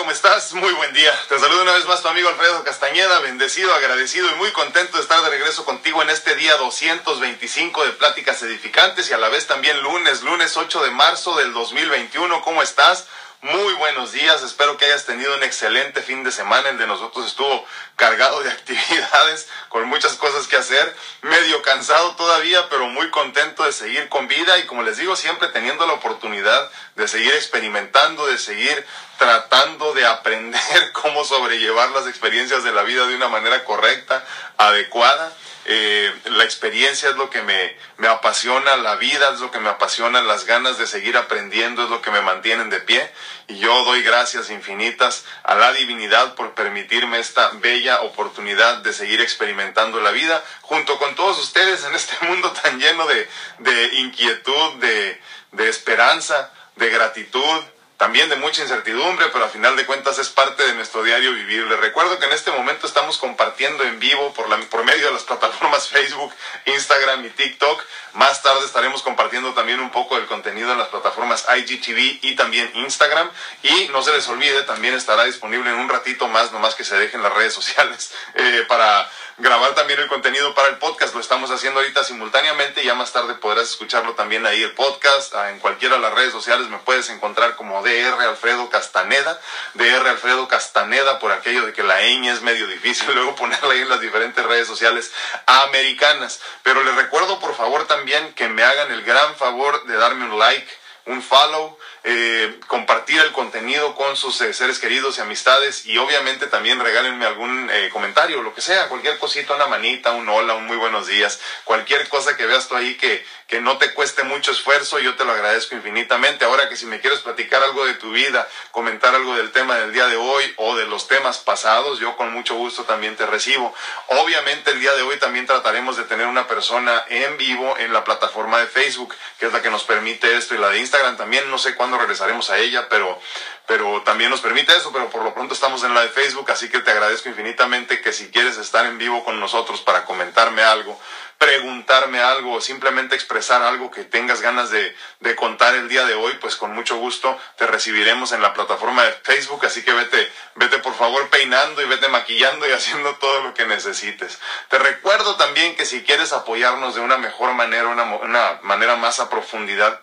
¿Cómo estás? Muy buen día. Te saludo una vez más tu amigo Alfredo Castañeda, bendecido, agradecido y muy contento de estar de regreso contigo en este día 225 de Pláticas Edificantes y a la vez también lunes, lunes 8 de marzo del 2021. ¿Cómo estás? Muy buenos días, espero que hayas tenido un excelente fin de semana. El de nosotros estuvo cargado de actividades, con muchas cosas que hacer, medio cansado todavía, pero muy contento de seguir con vida y como les digo, siempre teniendo la oportunidad de seguir experimentando, de seguir tratando de aprender cómo sobrellevar las experiencias de la vida de una manera correcta, adecuada. Eh, la experiencia es lo que me, me apasiona, la vida es lo que me apasiona, las ganas de seguir aprendiendo es lo que me mantienen de pie. Y yo doy gracias infinitas a la divinidad por permitirme esta bella oportunidad de seguir experimentando la vida junto con todos ustedes en este mundo tan lleno de, de inquietud, de, de esperanza, de gratitud, también de mucha incertidumbre, pero a final de cuentas es parte de nuestro diario vivir. Les recuerdo que en este momento estamos compartiendo en vivo por, la, por medio de las plataformas Facebook, Instagram y TikTok. Más tarde estaremos compartiendo también un poco del contenido en las plataformas IGTV y también Instagram. Y no se les olvide, también estará disponible en un ratito más, nomás que se dejen las redes sociales, eh, para grabar también el contenido para el podcast. Lo estamos haciendo ahorita simultáneamente y ya más tarde podrás escucharlo también ahí el podcast. Ah, en cualquiera de las redes sociales me puedes encontrar como DR Alfredo Castaneda. DR Alfredo Castaneda por aquello de que la ñ es medio difícil luego ponerla ahí en las diferentes redes sociales americanas. Pero les recuerdo por favor también que me hagan el gran favor de darme un like, un follow eh, compartir el contenido con sus eh, seres queridos y amistades y obviamente también regálenme algún eh, comentario, lo que sea, cualquier cosita, una manita, un hola, un muy buenos días, cualquier cosa que veas tú ahí que, que no te cueste mucho esfuerzo, yo te lo agradezco infinitamente. Ahora que si me quieres platicar algo de tu vida, comentar algo del tema del día de hoy o de los temas pasados, yo con mucho gusto también te recibo. Obviamente el día de hoy también trataremos de tener una persona en vivo en la plataforma de Facebook, que es la que nos permite esto, y la de Instagram también, no sé cuándo regresaremos a ella, pero, pero también nos permite eso, pero por lo pronto estamos en la de Facebook, así que te agradezco infinitamente que si quieres estar en vivo con nosotros para comentarme algo, preguntarme algo o simplemente expresar algo que tengas ganas de, de, contar el día de hoy, pues con mucho gusto te recibiremos en la plataforma de Facebook, así que vete, vete por favor peinando y vete maquillando y haciendo todo lo que necesites. Te recuerdo también que si quieres apoyarnos de una mejor manera, una, una manera más a profundidad,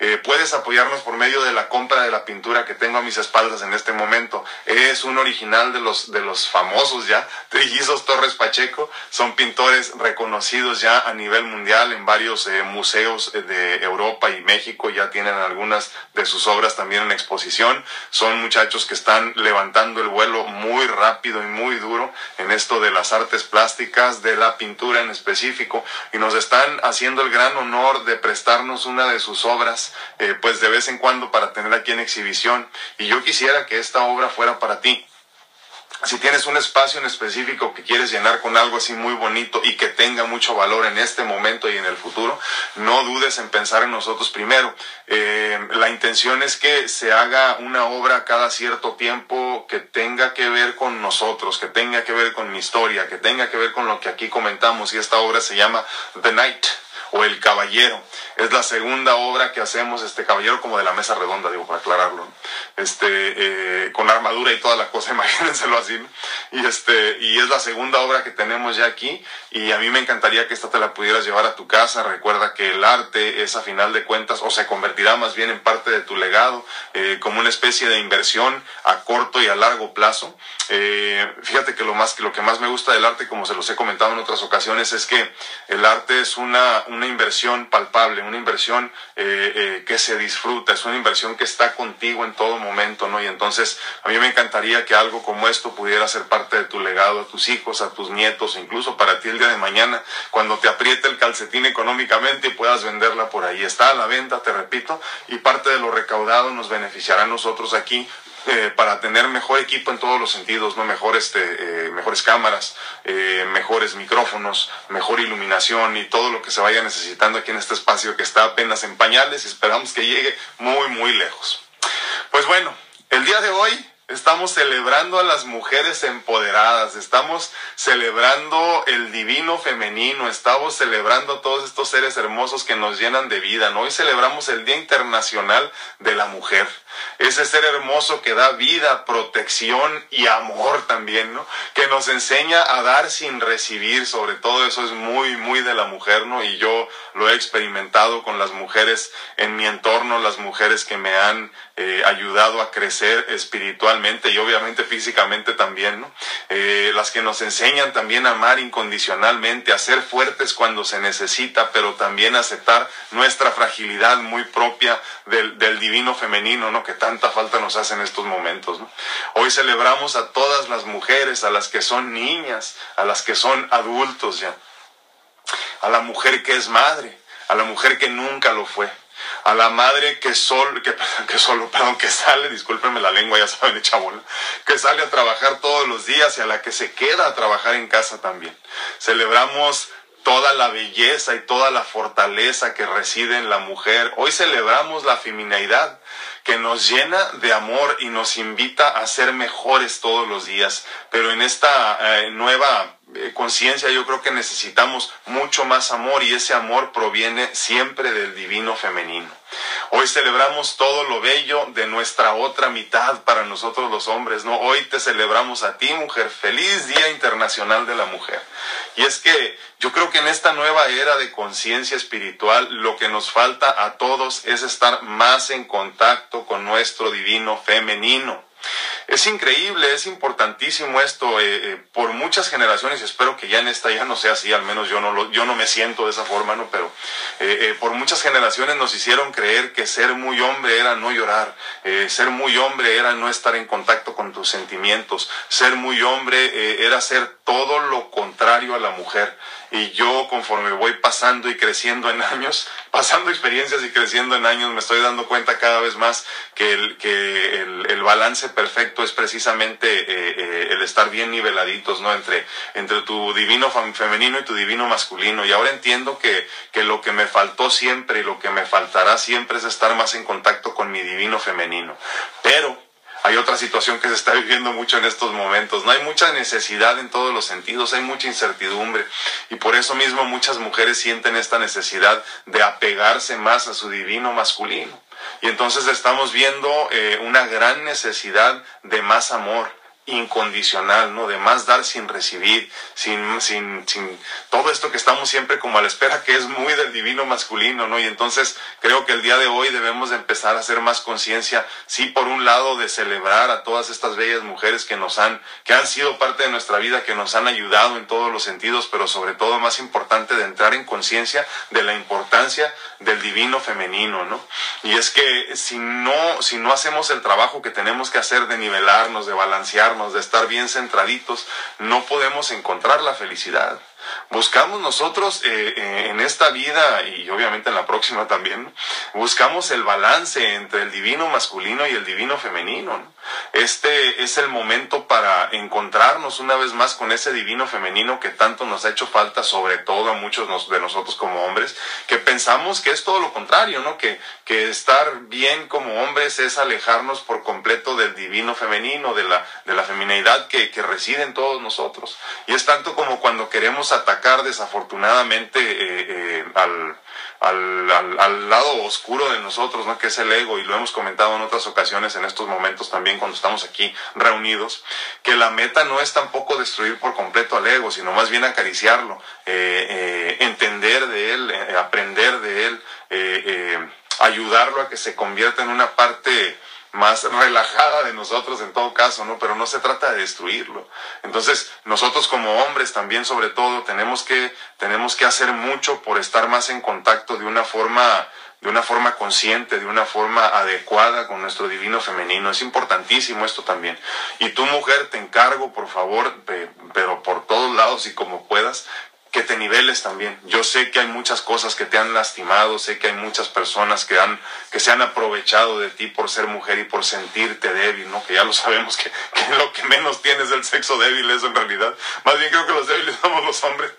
eh, puedes apoyarnos por medio de la compra de la pintura que tengo a mis espaldas en este momento. Es un original de los, de los famosos ya, Trillizos Torres Pacheco, son pintores reconocidos ya a nivel mundial en varios eh, museos eh, de Europa y México, ya tienen algunas de sus obras también en exposición. Son muchachos que están levantando el vuelo muy rápido y muy duro en esto de las artes plásticas, de la pintura en específico, y nos están haciendo el gran honor de prestarnos una de sus obras, eh, pues de vez en cuando para tener aquí en exhibición. Y yo quisiera que esta obra fuera para ti si tienes un espacio en específico que quieres llenar con algo así muy bonito y que tenga mucho valor en este momento y en el futuro, no dudes en pensar en nosotros primero. Eh, la intención es que se haga una obra cada cierto tiempo que tenga que ver con nosotros, que tenga que ver con mi historia, que tenga que ver con lo que aquí comentamos y esta obra se llama The Night o El Caballero. Es la segunda obra que hacemos, este Caballero como de la mesa redonda, digo, para aclararlo, este, eh, con armadura y toda la cosa, imagínenselo así, y este, y es la segunda obra que tenemos ya aquí, y a mí me encantaría que esta te la pudieras llevar a tu casa, recuerda que el arte es a final de cuentas, o se convertirá más bien en parte de tu legado, eh, como una especie de inversión a corto y a largo plazo. Eh, fíjate que lo más, que lo que más me gusta del arte, como se los he comentado en otras ocasiones, es que el arte es una, una inversión palpable, una inversión eh, eh, que se disfruta, es una inversión que está contigo en todo momento, ¿no? Y entonces a mí me encantaría que algo como esto pudiera ser parte de tu legado a tus hijos, a tus nietos, incluso para ti el día de mañana, cuando te apriete el calcetín económicamente y puedas venderla por ahí. Está a la venta, te repito, y parte de lo recaudado nos beneficiará a nosotros aquí eh, para tener mejor equipo en todos los sentidos, ¿no? Mejor este, eh, mejores cámaras, eh, mejores micrófonos, mejor iluminación y todo lo que se vaya necesitando aquí en este espacio que está apenas en pañales y esperamos que llegue muy, muy lejos. Pues bueno, el día de hoy Estamos celebrando a las mujeres empoderadas, estamos celebrando el divino femenino, estamos celebrando a todos estos seres hermosos que nos llenan de vida. Hoy celebramos el Día Internacional de la Mujer. Ese ser hermoso que da vida, protección y amor también, ¿no? Que nos enseña a dar sin recibir, sobre todo eso es muy, muy de la mujer, ¿no? Y yo lo he experimentado con las mujeres en mi entorno, las mujeres que me han eh, ayudado a crecer espiritualmente y obviamente físicamente también, ¿no? Eh, las que nos enseñan también a amar incondicionalmente, a ser fuertes cuando se necesita, pero también aceptar nuestra fragilidad muy propia del, del divino femenino, ¿no? Que tanta falta nos hace en estos momentos. Hoy celebramos a todas las mujeres, a las que son niñas, a las que son adultos ya, a la mujer que es madre, a la mujer que nunca lo fue a la madre que solo, que, que solo, perdón, que sale, discúlpenme la lengua, ya saben, echa bola, que sale a trabajar todos los días y a la que se queda a trabajar en casa también. Celebramos toda la belleza y toda la fortaleza que reside en la mujer. Hoy celebramos la feminidad que nos llena de amor y nos invita a ser mejores todos los días. Pero en esta eh, nueva eh, conciencia yo creo que necesitamos mucho más amor y ese amor proviene siempre del divino femenino. Hoy celebramos todo lo bello de nuestra otra mitad para nosotros los hombres, ¿no? Hoy te celebramos a ti, mujer. Feliz Día Internacional de la Mujer. Y es que yo creo que en esta nueva era de conciencia espiritual lo que nos falta a todos es estar más en contacto con nuestro divino femenino. Es increíble, es importantísimo esto eh, eh, por muchas generaciones. Espero que ya en esta ya no sea así, al menos yo no, lo, yo no me siento de esa forma, ¿no? Pero eh, por muchas generaciones nos hicieron creer que ser muy hombre era no llorar, ser muy hombre era no estar en contacto con tus sentimientos, ser muy hombre era ser todo lo contrario a la mujer y yo conforme voy pasando y creciendo en años, pasando experiencias y creciendo en años, me estoy dando cuenta cada vez más que el, que el, balance perfecto es precisamente eh, eh, el estar bien niveladitos, ¿no? Entre, entre tu divino femenino y tu divino masculino. Y ahora entiendo que, que lo que me faltó siempre y lo que me faltará siempre es estar más en contacto con mi divino femenino. Pero hay otra situación que se está viviendo mucho en estos momentos. No hay mucha necesidad en todos los sentidos, hay mucha incertidumbre y por eso mismo muchas mujeres sienten esta necesidad de apegarse más a su divino masculino. Y entonces estamos viendo eh, una gran necesidad de más amor incondicional, ¿no? De más dar sin recibir, sin, sin, sin todo esto que estamos siempre como a la espera, que es muy del divino masculino, ¿no? Y entonces creo que el día de hoy debemos de empezar a hacer más conciencia, sí, por un lado, de celebrar a todas estas bellas mujeres que nos han, que han sido parte de nuestra vida, que nos han ayudado en todos los sentidos, pero sobre todo más importante de entrar en conciencia de la importancia del divino femenino, ¿no? Y es que si no, si no hacemos el trabajo que tenemos que hacer de nivelarnos, de balancearnos, de estar bien centraditos, no podemos encontrar la felicidad. Buscamos nosotros eh, eh, en esta vida y obviamente en la próxima también, buscamos el balance entre el divino masculino y el divino femenino. Este es el momento para encontrarnos una vez más con ese divino femenino que tanto nos ha hecho falta, sobre todo a muchos de nosotros como hombres, que pensamos que es todo lo contrario, ¿no? Que, que estar bien como hombres es alejarnos por completo del divino femenino, de la, de la feminidad que, que reside en todos nosotros. Y es tanto como cuando queremos atacar desafortunadamente eh, eh, al, al, al, lado oscuro de nosotros, ¿no? que es el ego, y lo hemos comentado en otras ocasiones en estos momentos también cuando estamos aquí reunidos, que la meta no es tampoco destruir por completo al ego, sino más bien acariciarlo, eh, entender de él, aprender de él, ayudarlo a que se convierta en una parte más relajada de nosotros en todo caso, ¿no? Pero no se trata de destruirlo. Entonces, nosotros como hombres también, sobre todo, tenemos que, tenemos que hacer mucho por estar más en contacto de una forma, de una forma consciente, de una forma adecuada con nuestro divino femenino. Es importantísimo esto también. Y tu mujer, te encargo, por favor, pero por todos lados y como puedas, que te niveles también. Yo sé que hay muchas cosas que te han lastimado, sé que hay muchas personas que han que se han aprovechado de ti por ser mujer y por sentirte débil, ¿no? Que ya lo sabemos que, que lo que menos tienes el sexo débil eso en realidad. Más bien creo que los débiles somos los hombres.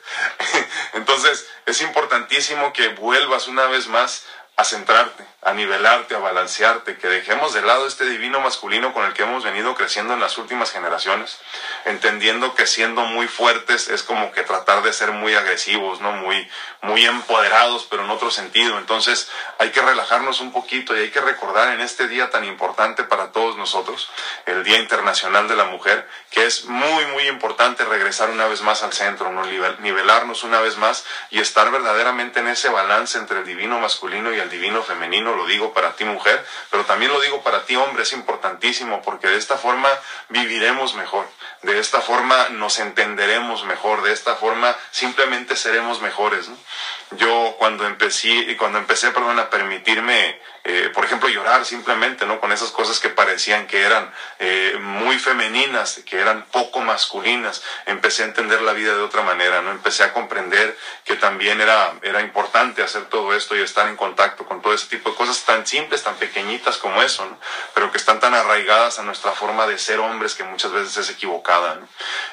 Entonces, es importantísimo que vuelvas una vez más a centrarte, a nivelarte, a balancearte, que dejemos de lado este divino masculino con el que hemos venido creciendo en las últimas generaciones, entendiendo que siendo muy fuertes es como que tratar de ser muy agresivos, ¿no? Muy, muy empoderados, pero en otro sentido. Entonces hay que relajarnos un poquito y hay que recordar en este día tan importante para todos nosotros, el Día Internacional de la Mujer, que es muy, muy importante regresar una vez más al centro, ¿no? nivelarnos una vez más y estar verdaderamente en ese balance entre el divino masculino y el divino femenino, lo digo para ti mujer, pero también lo digo para ti hombre, es importantísimo porque de esta forma viviremos mejor, de esta forma nos entenderemos mejor, de esta forma simplemente seremos mejores. Yo cuando empecé, cuando empecé a permitirme eh, por ejemplo, llorar simplemente, ¿no? Con esas cosas que parecían que eran eh, muy femeninas, que eran poco masculinas. Empecé a entender la vida de otra manera, ¿no? Empecé a comprender que también era, era importante hacer todo esto y estar en contacto con todo ese tipo de cosas tan simples, tan pequeñitas como eso. Pero que están tan arraigadas a nuestra forma de ser hombres que muchas veces es equivocada,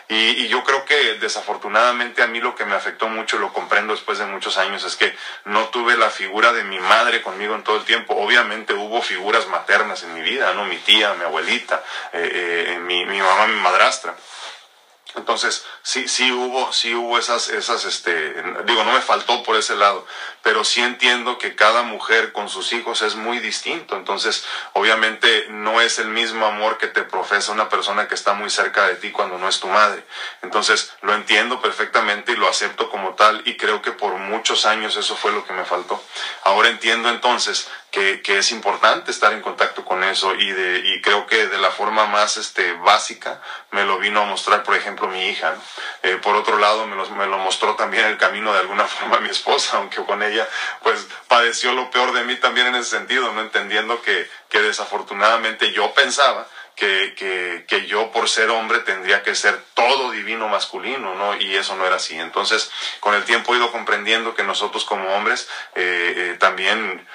y yo creo que desafortunadamente a mí lo que me afectó mucho, lo comprendo después de muchos años, es que no tuve la figura de mi madre conmigo en todo el tiempo obviamente hubo figuras maternas en mi vida, ¿no? Mi tía, mi abuelita, eh, eh, mi, mi mamá, mi madrastra. Entonces, sí, sí hubo, sí hubo esas, esas, este, digo, no me faltó por ese lado, pero sí entiendo que cada mujer con sus hijos es muy distinto. Entonces, obviamente no es el mismo amor que te profesa una persona que está muy cerca de ti cuando no es tu madre. Entonces, lo entiendo perfectamente y lo acepto como tal y creo que por muchos años eso fue lo que me faltó. Ahora entiendo entonces que, que, es importante estar en contacto con eso y, de, y creo que de la forma más este, básica me lo vino a mostrar, por ejemplo, mi hija. Eh, por otro lado, me lo, me lo mostró también el camino de alguna forma mi esposa, aunque con ella pues padeció lo peor de mí también en ese sentido, no entendiendo que, que desafortunadamente yo pensaba que, que, que, yo por ser hombre tendría que ser todo divino masculino, ¿no? Y eso no era así. Entonces, con el tiempo he ido comprendiendo que nosotros como hombres eh, eh, también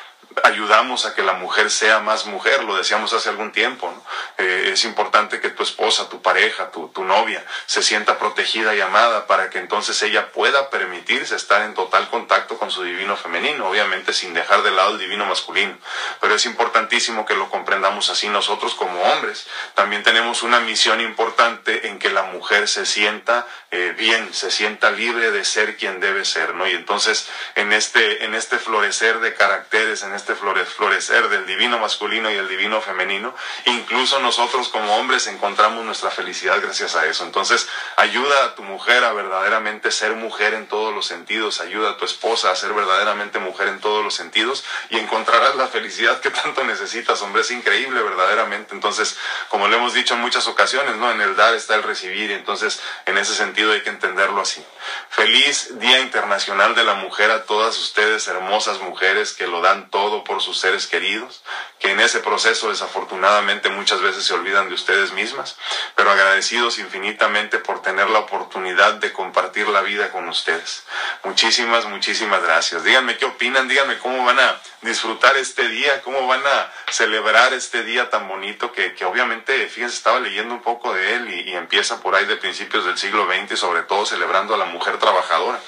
ayudamos a que la mujer sea más mujer, lo decíamos hace algún tiempo. Eh, es importante que tu esposa, tu pareja, tu, tu, novia se sienta protegida y amada para que entonces ella pueda permitirse estar en total contacto con su divino femenino, obviamente sin dejar de lado el divino masculino. Pero es importantísimo que lo comprendamos así nosotros como hombres. También tenemos una misión importante en que la mujer se sienta eh, bien, se sienta libre de ser quien debe ser, ¿no? Y entonces en este, en este florecer de caracteres, en este florecer del divino masculino y el divino femenino, incluso nosotros como hombres encontramos nuestra felicidad gracias a eso. Entonces, ayuda a tu mujer a verdaderamente ser mujer en todos los sentidos, ayuda a tu esposa a ser verdaderamente mujer en todos los sentidos y encontrarás la felicidad que tanto necesitas, hombre, es increíble verdaderamente. Entonces, como le hemos dicho en muchas ocasiones, ¿no? En el dar está el recibir entonces en ese sentido hay que entenderlo así. Feliz Día Internacional de la Mujer a todas ustedes, hermosas mujeres que lo dan todo por sus seres queridos, que en ese proceso desafortunadamente muchas veces se olvidan de ustedes mismas, pero agradecidos infinitamente por tener la oportunidad de compartir la vida con ustedes. Muchísimas, muchísimas gracias. Díganme qué opinan, díganme cómo van a disfrutar este día, cómo van a celebrar este día tan bonito que, que obviamente, fíjense, estaba leyendo un poco de él y, y empieza por ahí de principios del siglo XX, sobre todo celebrando a la mujer trabajadora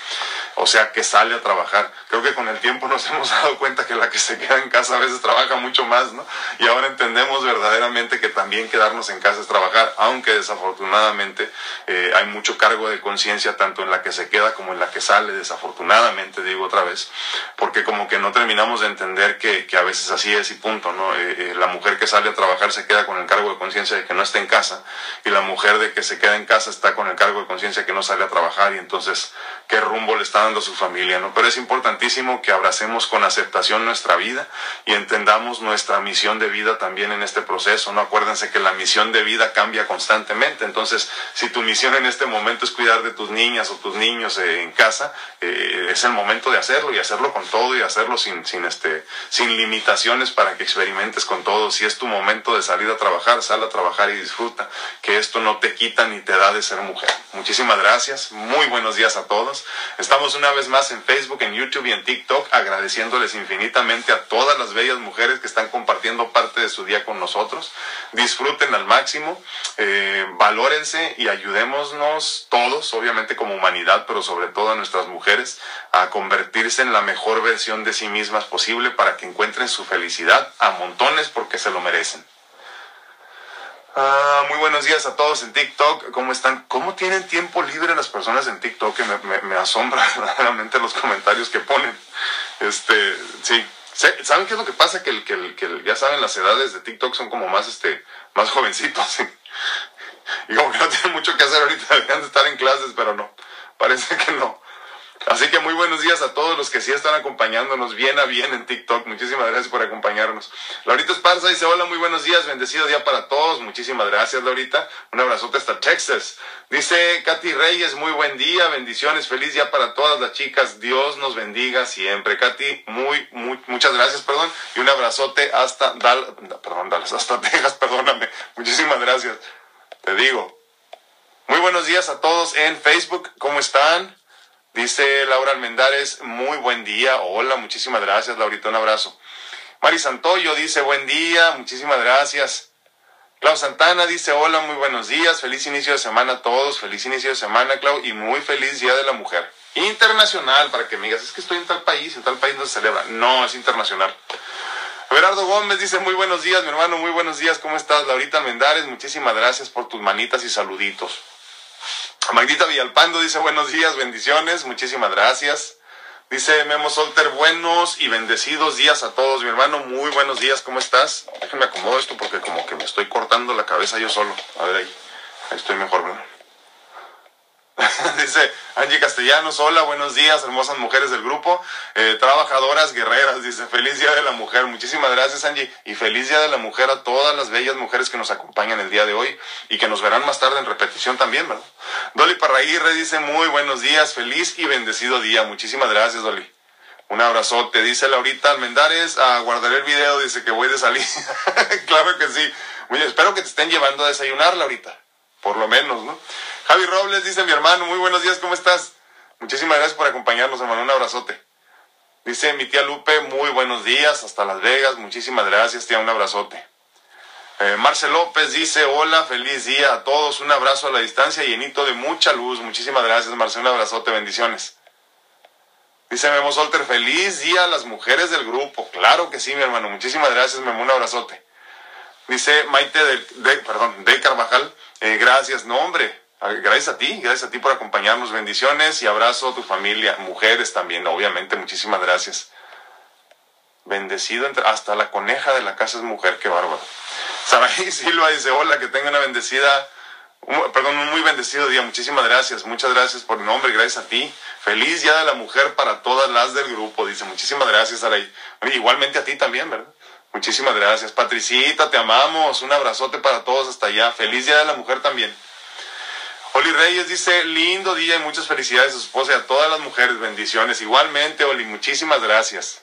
o sea, que sale a trabajar. Creo que con el tiempo nos hemos dado cuenta que la que se queda en casa a veces trabaja mucho más, ¿no? Y ahora entendemos verdaderamente que también quedarnos en casa es trabajar, aunque desafortunadamente eh, hay mucho cargo de conciencia tanto en la que se queda como en la que sale, desafortunadamente digo otra vez, porque como que no terminamos de entender que, que a veces así es y punto, ¿no? Eh, eh, la mujer que sale a trabajar se queda con el cargo de conciencia de que no está en casa y la mujer de que se queda en casa está con el cargo de conciencia de que no sale a trabajar y entonces qué rumbo le está su familia, ¿no? Pero es importantísimo que abracemos con aceptación nuestra vida y entendamos nuestra misión de vida también en este proceso, ¿no? Acuérdense que la misión de vida cambia constantemente, entonces si tu misión en este momento es cuidar de tus niñas o tus niños eh, en casa, eh, es el momento de hacerlo y hacerlo con todo y hacerlo sin, sin, este, sin limitaciones para que experimentes con todo. Si es tu momento de salir a trabajar, sal a trabajar y disfruta, que esto no te quita ni te da de ser mujer. Muchísimas gracias, muy buenos días a todos. Estamos una vez más en Facebook, en YouTube y en TikTok, agradeciéndoles infinitamente a todas las bellas mujeres que están compartiendo parte de su día con nosotros. Disfruten al máximo, eh, valórense y ayudémonos todos, obviamente como humanidad, pero sobre todo a nuestras mujeres, a convertirse en la mejor versión de sí mismas posible para que encuentren su felicidad a montones porque se lo merecen. Ah, muy buenos días a todos en TikTok. ¿Cómo están? ¿Cómo tienen tiempo libre las personas en TikTok? Que me, me, asombra verdaderamente los comentarios que ponen. Este, sí. ¿Saben qué es lo que pasa? Que, el, que, el, que ya saben, las edades de TikTok son como más, este, más jovencitos. Y como que no tienen mucho que hacer ahorita, deberían de estar en clases, pero no. Parece que no. Así que muy buenos días a todos los que sí están acompañándonos bien a bien en TikTok. Muchísimas gracias por acompañarnos. Laurita Esparza dice, hola, muy buenos días, bendecido día para todos. Muchísimas gracias, Laurita. Un abrazote hasta Texas. Dice Katy Reyes, muy buen día, bendiciones, feliz día para todas las chicas. Dios nos bendiga siempre. Katy, muy, muy, muchas gracias, perdón. Y un abrazote hasta Dallas, perdón, Dallas, hasta Texas, perdóname. Muchísimas gracias. Te digo. Muy buenos días a todos en Facebook. ¿Cómo están? Dice Laura Almendares, muy buen día. Hola, muchísimas gracias, Laurita, un abrazo. Mari Santoyo dice, buen día, muchísimas gracias. Clau Santana dice, hola, muy buenos días, feliz inicio de semana a todos, feliz inicio de semana, Clau, y muy feliz Día de la Mujer. Internacional, para que me digas, es que estoy en tal país, en tal país no se celebra. No, es internacional. Gerardo Gómez dice, muy buenos días, mi hermano, muy buenos días, ¿cómo estás? Laurita Almendares, muchísimas gracias por tus manitas y saluditos. Magdita Villalpando dice buenos días, bendiciones, muchísimas gracias. Dice Memo Solter, buenos y bendecidos días a todos, mi hermano, muy buenos días, ¿cómo estás? Déjenme acomodo esto porque como que me estoy cortando la cabeza yo solo. A ver ahí, ahí estoy mejor, ¿verdad? dice Angie Castellanos, hola, buenos días, hermosas mujeres del grupo, eh, trabajadoras guerreras, dice, feliz día de la mujer, muchísimas gracias Angie, y feliz día de la mujer a todas las bellas mujeres que nos acompañan el día de hoy y que nos verán más tarde en repetición también, ¿verdad? Dolly Parraguirre dice, muy buenos días, feliz y bendecido día, muchísimas gracias Dolly. Un abrazote, dice Laurita Almendares, a guardaré el video, dice que voy de salir. claro que sí. Oye, espero que te estén llevando a desayunar, Laurita. Por lo menos, ¿no? Javi Robles dice mi hermano, muy buenos días, ¿cómo estás? Muchísimas gracias por acompañarnos, hermano, un abrazote. Dice mi tía Lupe, muy buenos días, hasta Las Vegas, muchísimas gracias, tía, un abrazote. Eh, Marcel López dice, hola, feliz día a todos, un abrazo a la distancia llenito de mucha luz, muchísimas gracias, Marcel, un abrazote, bendiciones. Dice Memo Solter, feliz día a las mujeres del grupo, claro que sí, mi hermano, muchísimas gracias, Memo, un abrazote. Dice Maite de, perdón, Carvajal, eh, gracias, no hombre, Gracias a ti, gracias a ti por acompañarnos. Bendiciones y abrazo a tu familia, mujeres también, obviamente, muchísimas gracias. Bendecido hasta la coneja de la casa es mujer, qué bárbaro. Saraí Silva dice, hola, que tenga una bendecida, perdón, un muy bendecido día. Muchísimas gracias, muchas gracias por el nombre, gracias a ti. Feliz Día de la Mujer para todas las del grupo, dice. Muchísimas gracias, Saraí. Igualmente a ti también, ¿verdad? Muchísimas gracias. Patricita, te amamos. Un abrazote para todos hasta allá. Feliz Día de la Mujer también. Oli Reyes dice, lindo día y muchas felicidades a su esposa y a todas las mujeres, bendiciones. Igualmente, Oli, muchísimas gracias.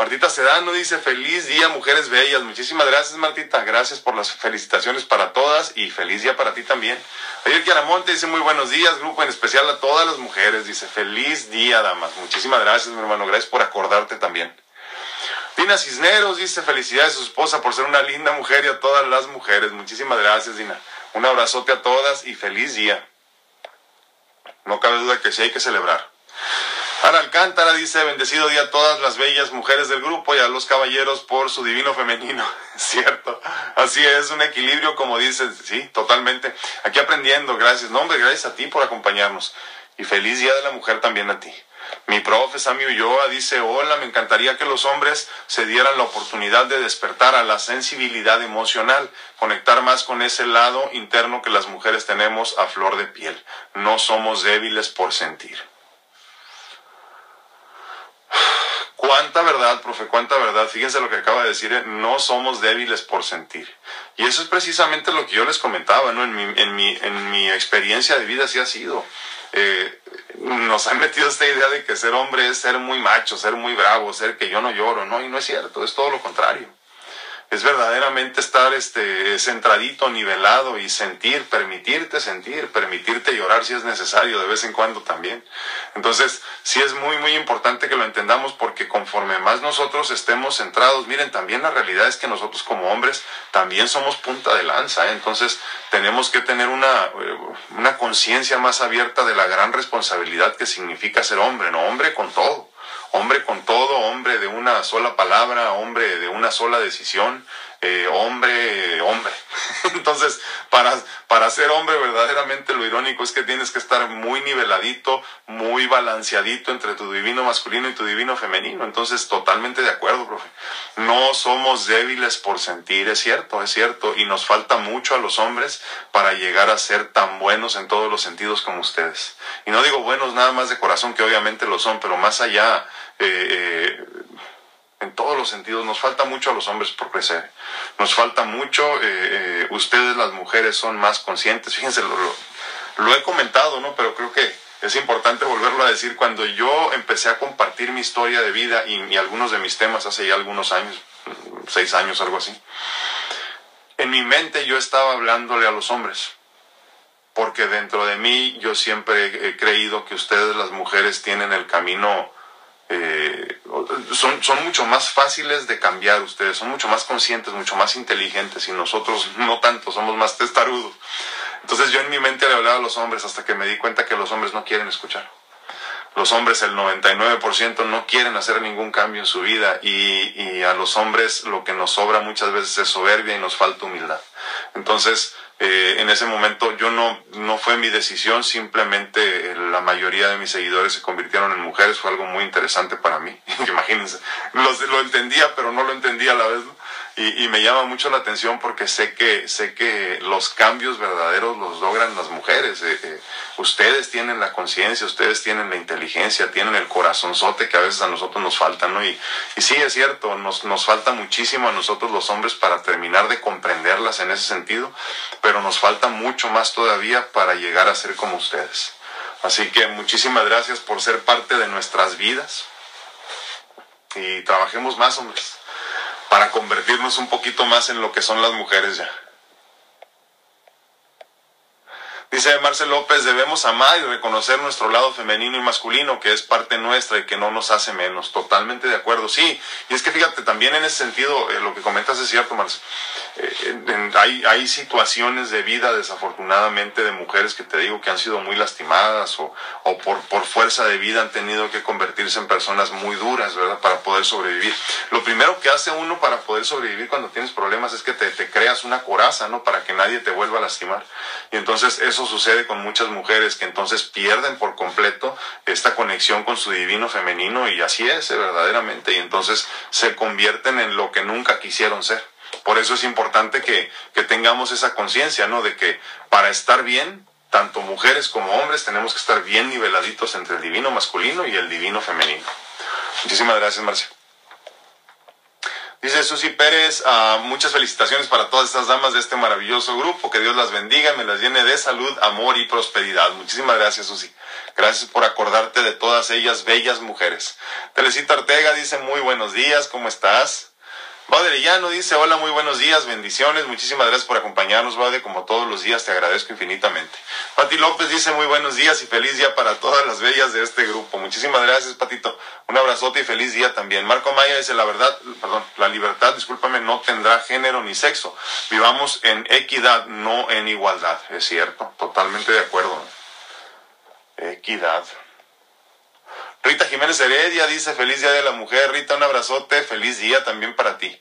Martita Sedano dice, feliz día, mujeres bellas. Muchísimas gracias, Martita. Gracias por las felicitaciones para todas y feliz día para ti también. Ayer Kiaramonte dice, muy buenos días, grupo en especial a todas las mujeres. Dice, feliz día, damas. Muchísimas gracias, mi hermano. Gracias por acordarte también. Dina Cisneros dice, felicidades a su esposa por ser una linda mujer y a todas las mujeres. Muchísimas gracias, Dina. Un abrazote a todas y feliz día. No cabe duda que sí hay que celebrar. Ana Alcántara dice, bendecido día a todas las bellas mujeres del grupo y a los caballeros por su divino femenino. Cierto, así es, un equilibrio como dices, sí, totalmente. Aquí aprendiendo, gracias. No, hombre, gracias a ti por acompañarnos. Y feliz día de la mujer también a ti. Mi profe Sammy Ulloa dice, hola, me encantaría que los hombres se dieran la oportunidad de despertar a la sensibilidad emocional, conectar más con ese lado interno que las mujeres tenemos a flor de piel. No somos débiles por sentir. Cuánta verdad, profe, cuánta verdad. Fíjense lo que acaba de decir, ¿eh? no somos débiles por sentir. Y eso es precisamente lo que yo les comentaba, ¿no? En mi, en mi, en mi experiencia de vida así ha sido. Eh, nos han metido esta idea de que ser hombre es ser muy macho, ser muy bravo, ser que yo no lloro, ¿no? Y no es cierto, es todo lo contrario. Es verdaderamente estar este, centradito, nivelado y sentir, permitirte sentir, permitirte llorar si es necesario de vez en cuando también. Entonces, sí es muy, muy importante que lo entendamos porque conforme más nosotros estemos centrados, miren, también la realidad es que nosotros como hombres también somos punta de lanza, ¿eh? entonces tenemos que tener una, eh, una conciencia más abierta de la gran responsabilidad que significa ser hombre, no hombre con todo hombre con todo, hombre de una sola palabra, hombre de una sola decisión, eh, hombre, hombre. Entonces, para, para ser hombre verdaderamente lo irónico es que tienes que estar muy niveladito, muy balanceadito entre tu divino masculino y tu divino femenino. Entonces, totalmente de acuerdo, profe. No somos débiles por sentir, es cierto, es cierto. Y nos falta mucho a los hombres para llegar a ser tan buenos en todos los sentidos como ustedes. Y no digo buenos nada más de corazón, que obviamente lo son, pero más allá, eh, eh, en todos los sentidos. Nos falta mucho a los hombres por crecer. Nos falta mucho, eh, eh, ustedes las mujeres son más conscientes. Fíjense, lo, he comentado, ¿no? Pero creo que es importante volverlo a decir. Cuando yo empecé a compartir mi historia de vida y, y algunos de mis temas hace ya algunos años, seis años, algo así, en mi mente yo estaba hablándole a los hombres. Porque dentro de mí yo siempre he creído que ustedes las mujeres tienen el camino eh, son, son mucho más fáciles de cambiar ustedes, son mucho más conscientes, mucho más inteligentes y nosotros no tanto, somos más testarudos. Entonces yo en mi mente le hablaba a los hombres hasta que me di cuenta que los hombres no quieren escuchar. Los hombres, el 99% no quieren hacer ningún cambio en su vida y, y a los hombres lo que nos sobra muchas veces es soberbia y nos falta humildad. Entonces, eh, en ese momento yo no, no fue mi decisión, simplemente la mayoría de mis seguidores se convirtieron en mujeres, fue algo muy interesante para mí, imagínense, lo, lo entendía pero no lo entendía a la vez. Y, me llama mucho la atención porque sé que, sé que los cambios verdaderos los logran las mujeres. Eh, eh, ustedes tienen la conciencia, ustedes tienen la inteligencia, tienen el corazonzote que a veces a nosotros nos falta, ¿no? Y, y sí, es cierto, nos, nos falta muchísimo a nosotros los hombres para terminar de comprenderlas en ese sentido, pero nos falta mucho más todavía para llegar a ser como ustedes. Así que muchísimas gracias por ser parte de nuestras vidas y trabajemos más, hombres para convertirnos un poquito más en lo que son las mujeres ya. Dice Marcel López, debemos amar y reconocer nuestro lado femenino y masculino, que es parte nuestra y que no nos hace menos. Totalmente de acuerdo, sí. Y es que fíjate, también en ese sentido, eh, lo que comentas es cierto, Marcel. Eh, hay, hay situaciones de vida, desafortunadamente, de mujeres que te digo que han sido muy lastimadas o, o por, por fuerza de vida han tenido que convertirse en personas muy duras, ¿verdad? Para poder sobrevivir. Lo primero que hace uno para poder sobrevivir cuando tienes problemas es que te, te creas una coraza, ¿no? Para que nadie te vuelva a lastimar. Y entonces eso sucede con muchas mujeres que entonces pierden por completo esta conexión con su divino femenino y así es eh, verdaderamente y entonces se convierten en lo que nunca quisieron ser. Por eso es importante que, que tengamos esa conciencia, ¿no? De que para estar bien, tanto mujeres como hombres tenemos que estar bien niveladitos entre el divino masculino y el divino femenino. Muchísimas gracias, Marcia. Dice Susi Pérez, uh, muchas felicitaciones para todas estas damas de este maravilloso grupo. Que Dios las bendiga, me las llene de salud, amor y prosperidad. Muchísimas gracias, Susi. Gracias por acordarte de todas ellas bellas mujeres. Telecita Ortega dice, muy buenos días, ¿cómo estás? Llano dice, hola, muy buenos días, bendiciones, muchísimas gracias por acompañarnos, Bade, como todos los días, te agradezco infinitamente. Pati López dice, muy buenos días y feliz día para todas las bellas de este grupo. Muchísimas gracias, Patito. Un abrazote y feliz día también. Marco Maya dice, la verdad, perdón, la libertad, discúlpame, no tendrá género ni sexo. Vivamos en equidad, no en igualdad. Es cierto, totalmente de acuerdo. Equidad. Rita Jiménez Heredia dice feliz día de la mujer. Rita, un abrazote, feliz día también para ti.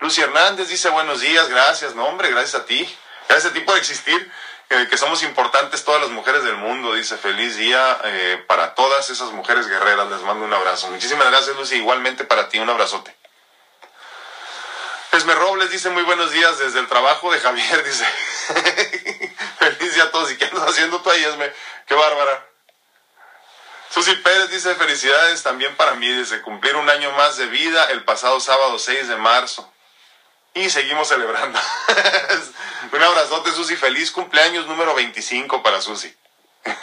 Lucy Hernández dice buenos días, gracias, no hombre, gracias a ti. Gracias a ti por existir, eh, que somos importantes todas las mujeres del mundo. Dice feliz día eh, para todas esas mujeres guerreras. Les mando un abrazo. Muchísimas gracias, Lucy. Igualmente para ti, un abrazote. Esme Robles dice muy buenos días desde el trabajo de Javier. Dice feliz día a todos. ¿Y qué andas haciendo tú ahí, Esme? Qué bárbara. Susi Pérez dice felicidades también para mí, desde cumplir un año más de vida el pasado sábado 6 de marzo. Y seguimos celebrando. un abrazote, Susi. Feliz cumpleaños número 25 para Susi.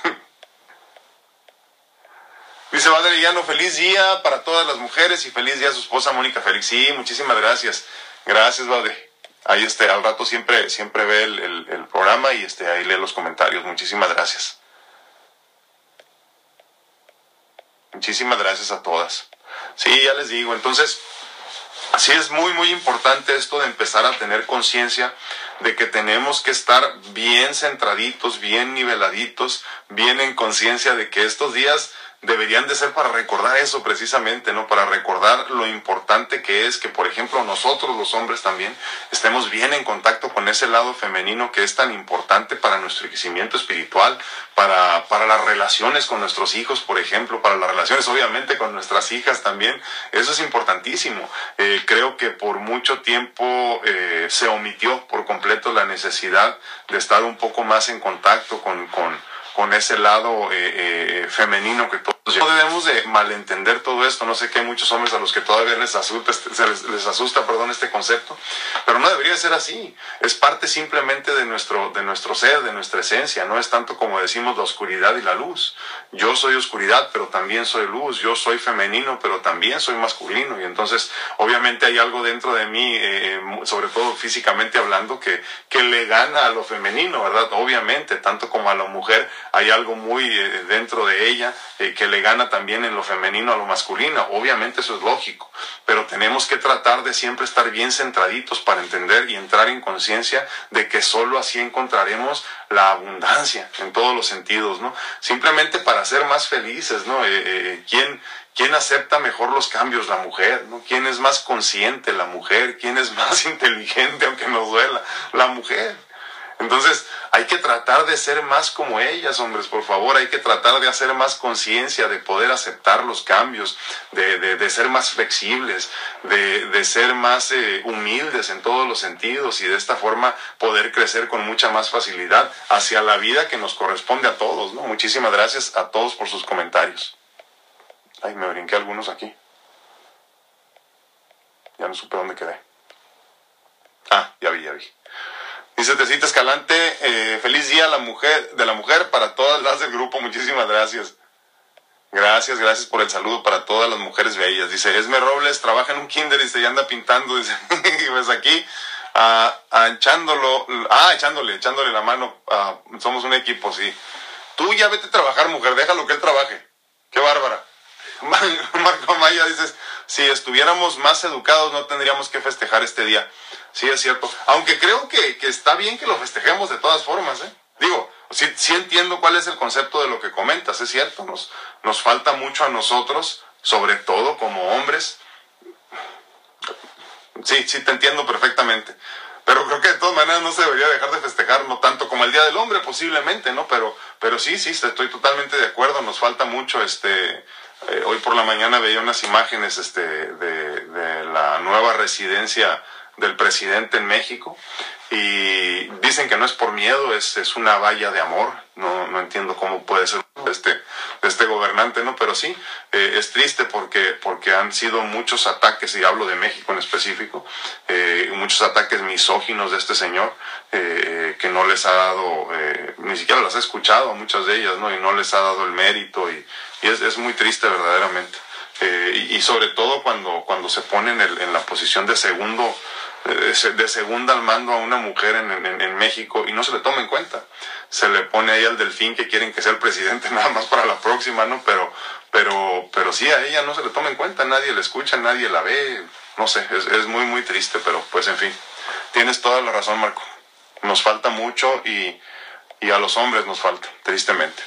Dice Valeria feliz día para todas las mujeres y feliz día a su esposa Mónica Félix. Sí, muchísimas gracias. Gracias, Baude. Ahí este, al rato siempre, siempre ve el, el, programa y este, ahí lee los comentarios. Muchísimas gracias. Muchísimas gracias a todas. Sí, ya les digo. Entonces, sí es muy, muy importante esto de empezar a tener conciencia de que tenemos que estar bien centraditos, bien niveladitos, bien en conciencia de que estos días deberían de ser para recordar eso precisamente, ¿no? Para recordar lo importante que es que, por ejemplo, nosotros los hombres también estemos bien en contacto con ese lado femenino que es tan importante para nuestro crecimiento espiritual, para, para las relaciones con nuestros hijos, por ejemplo, para las relaciones obviamente con nuestras hijas también. Eso es importantísimo. Eh, creo que por mucho tiempo eh, se omitió por completo la necesidad de estar un poco más en contacto con, con con ese lado eh, eh, femenino que no debemos de malentender todo esto. No sé que hay muchos hombres a los que todavía les asusta este, les, asusta perdón este concepto pero no debería ser así. Es parte simplemente de nuestro de nuestro ser de nuestra esencia. No es tanto como decimos la oscuridad y la luz. Yo soy oscuridad pero también soy luz. Yo soy femenino pero también soy masculino. Y entonces obviamente hay algo dentro de mí eh, sobre todo físicamente hablando que que le gana a lo femenino verdad obviamente tanto como a la mujer hay algo muy eh, dentro de ella eh, que le gana también en lo femenino a lo masculino. Obviamente eso es lógico, pero tenemos que tratar de siempre estar bien centraditos para entender y entrar en conciencia de que solo así encontraremos la abundancia en todos los sentidos, ¿no? Simplemente para ser más felices, ¿no? Eh, ¿quién, ¿Quién acepta mejor los cambios? La mujer, ¿no? ¿Quién es más consciente? La mujer. ¿Quién es más inteligente, aunque nos duela? La mujer. Entonces, hay que tratar de ser más como ellas, hombres, por favor, hay que tratar de hacer más conciencia, de poder aceptar los cambios, de, ser más flexibles, de, ser más eh, humildes en todos los sentidos y de esta forma poder crecer con mucha más facilidad hacia la vida que nos corresponde a todos, ¿no? Muchísimas gracias a todos por sus comentarios. Ay, me brinqué algunos aquí. Ya no supe dónde quedé. Ah, ya vi, ya vi. Dice Tecita Escalante, eh, feliz día la mujer, de la mujer para todas las del grupo, muchísimas gracias. Gracias, gracias por el saludo para todas las mujeres bellas. Dice Esme Robles, trabaja en un kinder y se anda pintando, dice, pues aquí, ah, ah, echándolo, ah, echándole, echándole la mano, ah, somos un equipo, sí. Tú ya vete a trabajar, mujer, déjalo que él trabaje. Qué bárbara. Marco Maya dices, si estuviéramos más educados no tendríamos que festejar este día. Sí, es cierto. Aunque creo que, está bien que lo festejemos de todas formas, ¿eh? Digo, sí, sí, entiendo cuál es el concepto de lo que comentas, es cierto, nos, nos falta mucho a nosotros, sobre todo como hombres. Sí, sí, te entiendo perfectamente. Pero creo que de todas maneras no se debería dejar de festejar, no tanto como el Día del Hombre posiblemente, ¿no? Pero, pero sí, sí, estoy totalmente de acuerdo, nos falta mucho, este, eh, hoy por la mañana veía unas imágenes, este, de, de la nueva residencia del presidente en México y dicen que no es por miedo, es, es una valla de amor. No, no entiendo cómo puede ser este, este gobernante, ¿no? Pero sí, eh, es triste porque, porque han sido muchos ataques, y hablo de México en específico, eh, muchos ataques misóginos de este señor, eh, que no les ha dado, ni siquiera las he escuchado, muchas de ellas, ¿no? Y no les ha dado el mérito y, y es, es muy triste verdaderamente. Y, y, sobre todo cuando, cuando se ponen en, en la posición de segundo de segunda al mando a una mujer en, en, México y no se le toma en cuenta. Se le pone ahí al delfín que quieren que sea el presidente nada más para la próxima, ¿no? Pero, pero, pero sí, a ella no se le toma en cuenta, nadie la escucha, nadie la ve, no sé, es, es muy, muy triste, pero pues en fin, tienes toda la razón, Marco. Nos falta mucho y, y a los hombres nos falta, tristemente.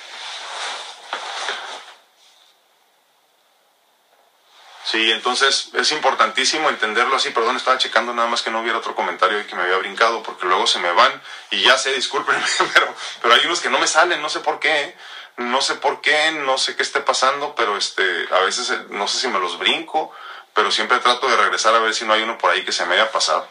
Sí, entonces es importantísimo entenderlo así. Perdón, estaba checando nada más que no hubiera otro comentario y que me había brincado porque luego se me van y ya sé, discúlpenme, pero, pero hay unos que no me salen, no sé por qué, no sé por qué, no sé qué esté pasando, pero este, a veces no sé si me los brinco, pero siempre trato de regresar a ver si no hay uno por ahí que se me haya pasado.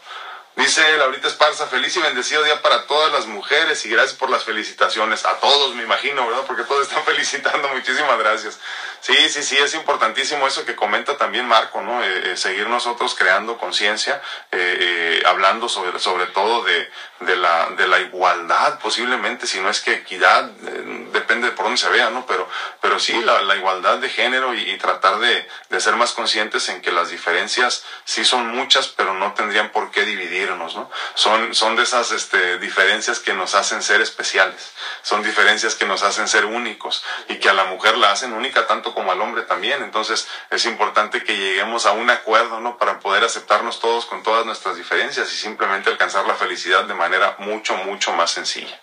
Dice Laurita Esparza, feliz y bendecido día para todas las mujeres y gracias por las felicitaciones. A todos, me imagino, ¿verdad? Porque todos están felicitando. Muchísimas gracias. Sí, sí, sí, es importantísimo eso que comenta también Marco, ¿no? Eh, eh, seguir nosotros creando conciencia, eh, hablando sobre, sobre todo de, de, la, de la igualdad, posiblemente, si no es que equidad, depende de por dónde se vea, ¿no? Pero, pero sí, la, igualdad de género y, tratar de, de ser más conscientes en que las diferencias sí son muchas, pero no tendrían por qué ¿no? Son, son de esas este, diferencias que nos hacen ser especiales, son diferencias que nos hacen ser únicos y que a la mujer la hacen única tanto como al hombre también. Entonces es importante que lleguemos a un acuerdo, ¿no? Para poder aceptarnos todos con todas nuestras diferencias y simplemente alcanzar la felicidad de manera mucho, mucho más sencilla.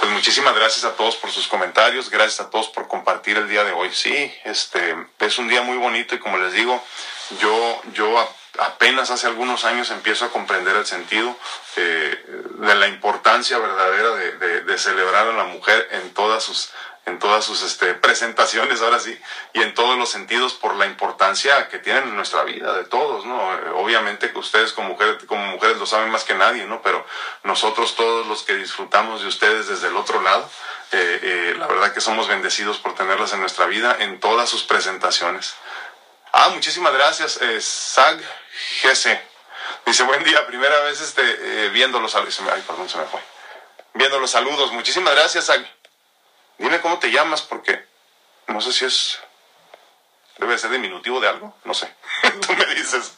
Pues muchísimas gracias a todos por sus comentarios, gracias a todos por compartir el día de hoy. Sí, este es un día muy bonito y como les digo, yo, yo apenas hace algunos años empiezo a comprender el sentido eh, de la importancia verdadera de, de celebrar a la mujer en todas sus en todas sus este, presentaciones, ahora sí, y en todos los sentidos por la importancia que tienen en nuestra vida, de todos, ¿no? Eh, obviamente que ustedes como mujeres, como mujeres lo saben más que nadie, ¿no? Pero nosotros todos los que disfrutamos de ustedes desde el otro lado, eh, la verdad que somos bendecidos por tenerlas en nuestra vida en todas sus presentaciones. Ah, muchísimas gracias, Sag GC. Dice, buen día, primera vez este, viendo los saludos. Ay, perdón, se me fue. Viendo los saludos. Muchísimas gracias, Sag. Dime cómo te llamas porque no sé si es... Debe ser diminutivo de algo, no sé. tú me dices,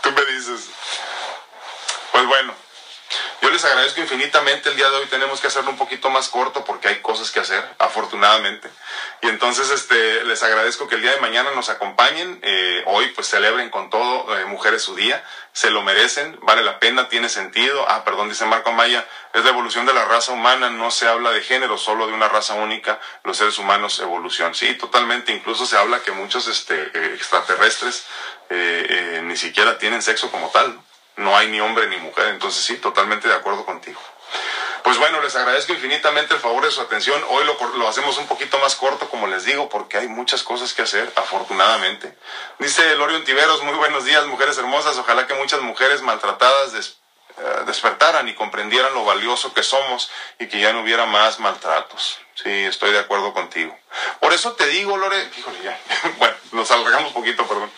tú me dices. Pues bueno, yo les agradezco infinitamente. El día de hoy tenemos que hacerlo un poquito más corto porque hay cosas que hacer, afortunadamente. Y entonces este, les agradezco que el día de mañana nos acompañen. Eh, hoy pues celebren con todo, eh, mujeres, su día. Se lo merecen, vale la pena, tiene sentido. Ah, perdón, dice Marco Amaya, es la evolución de la raza humana, no se habla de género, solo de una raza única, los seres humanos, evolución. Sí, totalmente. Incluso se habla que muchos este, eh, extraterrestres ni siquiera tienen sexo como tal hay ni hombre ni mujer. Entonces sí, totalmente de acuerdo contigo. Pues bueno, les agradezco infinitamente el favor de su atención. Hoy lo, lo, hacemos un poquito más corto, como les digo, porque hay muchas cosas que hacer, afortunadamente. Dice Lorion Tiveros, muy buenos días, mujeres hermosas. Ojalá que muchas mujeres maltratadas eh, despertaran y comprendieran lo valioso que somos y que ya no hubiera más maltratos. Sí, estoy de acuerdo contigo. Por eso te digo, Lore, híjole, ya, bueno, nos alargamos un poquito, perdón.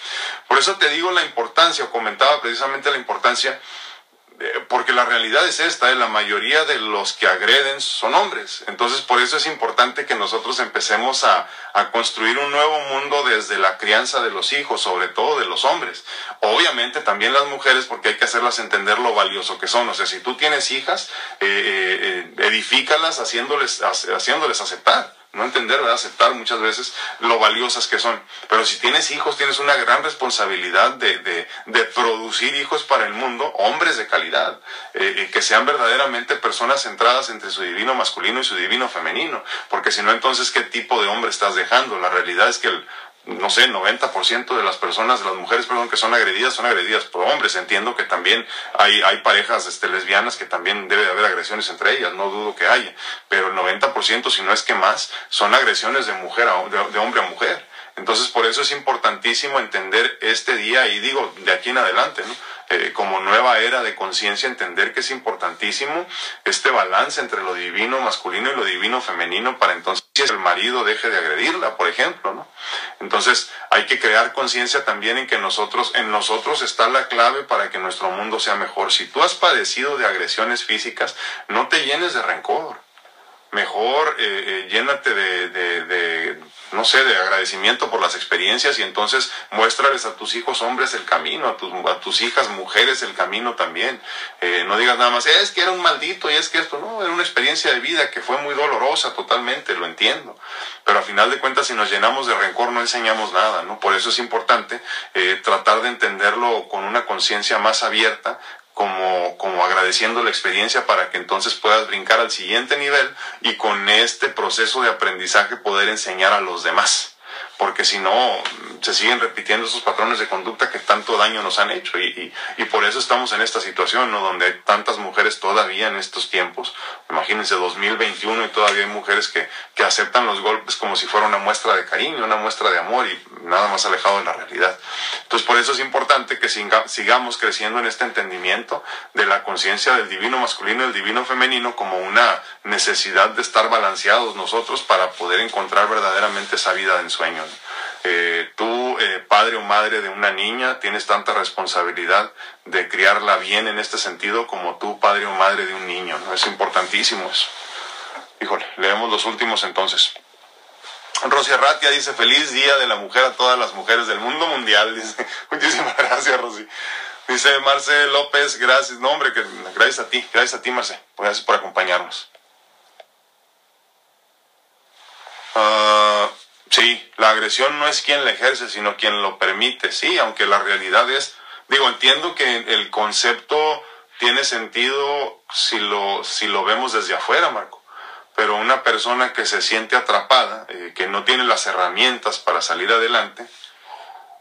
Por eso te digo la importancia, o comentaba precisamente la importancia porque la realidad es esta, ¿eh? la mayoría de los que agreden son hombres. Entonces, por eso es importante que nosotros empecemos a, a, construir un nuevo mundo desde la crianza de los hijos, sobre todo de los hombres. Obviamente también las mujeres, porque hay que hacerlas entender lo valioso que son. O sea, si tú tienes hijas, eh, eh, eh edifícalas haciéndoles, haciéndoles aceptar no entender, aceptar muchas veces lo valiosas que son. Pero si tienes hijos, tienes una gran responsabilidad de, de, de producir hijos para el mundo, hombres de calidad, eh, que sean verdaderamente personas centradas entre su divino masculino y su divino femenino. Porque si no, entonces, ¿qué tipo de hombre estás dejando? La realidad es que el, no sé, 90% de las personas, de las mujeres, perdón, que son agredidas, son agredidas por hombres. Entiendo que también hay, hay parejas este, lesbianas que también debe de haber agresiones entre ellas, no dudo que haya. Pero el 90%, si no es que más, son agresiones de mujer a, de hombre a mujer. Entonces, por eso es importantísimo entender este día y digo, de aquí en adelante, ¿no? Eh, como nueva era de conciencia, entender que es importantísimo este balance entre lo divino masculino y lo divino femenino para entonces el marido deje de agredirla, por ejemplo, ¿no? Entonces hay que crear conciencia también en que nosotros, en nosotros está la clave para que nuestro mundo sea mejor. Si tú has padecido de agresiones físicas, no te llenes de rencor mejor eh, eh, llénate de, de, no sé, de agradecimiento por las experiencias y entonces muéstrales a tus hijos hombres el camino, a tus, a tus hijas mujeres el camino también. Eh, no digas nada más, es que era un maldito y es que esto, no, era una experiencia de vida que fue muy dolorosa totalmente, lo entiendo. Pero a final de cuentas, si nos llenamos de rencor, no enseñamos nada, ¿no? Por eso es importante tratar de entenderlo con una conciencia más abierta, como, como agradeciendo la experiencia para que entonces puedas brincar al siguiente nivel y con este proceso de aprendizaje poder enseñar a los demás. Porque si no, se siguen repitiendo esos patrones de conducta que tanto daño nos han hecho. Y, y, por eso estamos en esta situación, ¿no? Donde hay tantas mujeres todavía en estos tiempos, imagínense 2021 y todavía hay mujeres que, que aceptan los golpes como si fuera una muestra de cariño, una muestra de amor y nada más alejado de la realidad. Entonces por eso es importante que sigamos creciendo en este entendimiento de la conciencia del divino masculino y del divino femenino como una necesidad de estar balanceados nosotros para poder encontrar verdaderamente esa vida de ensueño. Eh, tú, eh, padre o madre de una niña, tienes tanta responsabilidad de criarla bien en este sentido como tú, padre o madre de un niño. Es importantísimo eso. Híjole, leemos los últimos entonces. Rosy Arratia dice, feliz día de la mujer a todas las mujeres del mundo mundial. Dice, muchísimas gracias, Rosy. Dice Marce López, gracias. No, hombre, que, gracias a ti, gracias a ti, Marce. Gracias por acompañarnos. Uh, Sí, la agresión no es quien la ejerce, sino quien lo permite. Sí, aunque la realidad es, digo, entiendo que el concepto tiene sentido si lo, si lo vemos desde afuera, Marco. Pero una persona que se siente atrapada, eh, que no tiene las herramientas para salir adelante,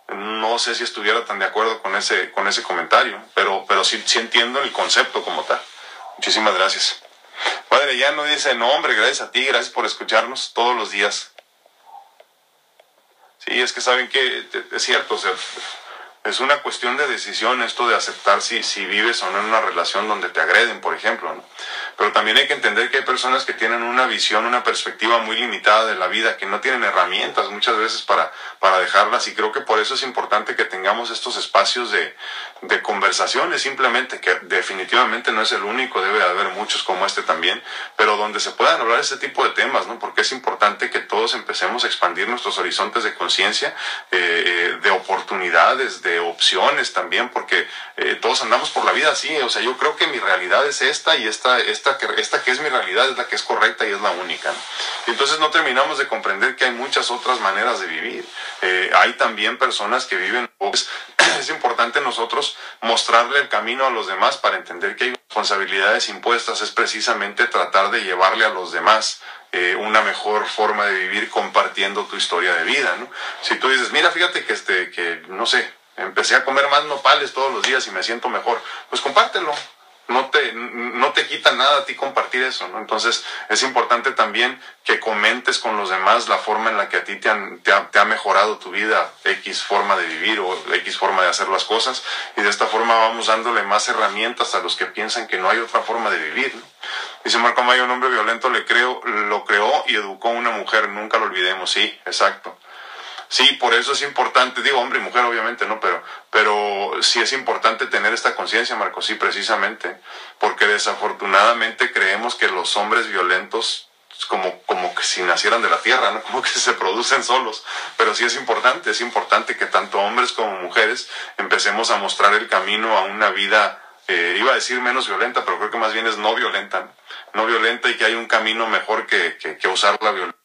no sé si estuviera tan de acuerdo con ese, con ese comentario, pero, pero sí, sí entiendo el concepto como tal. Muchísimas gracias. Padre ya no dice, no hombre, gracias a ti, gracias por escucharnos todos los días. Sí, es que saben que es cierto, o sea, es una cuestión de decisión esto de aceptar si, si vives o no en una relación donde te agreden, por ejemplo, ¿no? Pero también hay que entender que hay personas que tienen una visión, una perspectiva muy limitada de la vida, que no tienen herramientas muchas veces para, para dejarlas y creo que por eso es importante que tengamos estos espacios de, de conversaciones simplemente, que definitivamente no es el único, debe haber muchos como este también, pero donde se puedan hablar este tipo de temas, ¿no? Porque es importante que todos empecemos a expandir nuestros horizontes de conciencia, eh, eh, de oportunidades, de opciones también, porque eh, todos andamos por la vida así, o sea, yo creo que mi realidad es esta y esta, esta, que, esta que es mi realidad es la que es correcta y es la única. Y entonces no terminamos de comprender que hay muchas otras maneras de vivir. Eh, hay también personas que viven, pues, es importante nosotros mostrarle el camino a los demás para entender que hay responsabilidades impuestas, es precisamente tratar de llevarle a los demás eh, una mejor forma de vivir compartiendo tu historia de vida, ¿no? Si tú dices, mira, fíjate que este, que no sé, empecé a comer más nopales todos los días y me siento mejor, pues compártelo, no te, no te quita nada a ti compartir eso, ¿no? Entonces es importante también que comentes con los demás la forma en la que a ti te, te, ha, mejorado tu vida, X forma de vivir o X forma de hacer las cosas, y de esta forma vamos dándole más herramientas a los que piensan que no hay otra forma de vivir. Dice Marco Mayo, un hombre violento le creo, lo creó y educó a una mujer, nunca lo olvidemos, sí, exacto. Sí, por eso es importante, digo hombre y mujer obviamente, ¿no? Pero, pero sí es importante tener esta conciencia, Marco, sí, precisamente, porque desafortunadamente creemos que los hombres violentos como, como que si nacieran de la tierra, ¿no? Como que se producen solos. Pero sí es importante, es importante que tanto hombres como mujeres empecemos a mostrar el camino a una vida, eh, iba a decir menos violenta, pero creo que más bien es no violenta, no, violenta y que hay un camino mejor que, que usar la violencia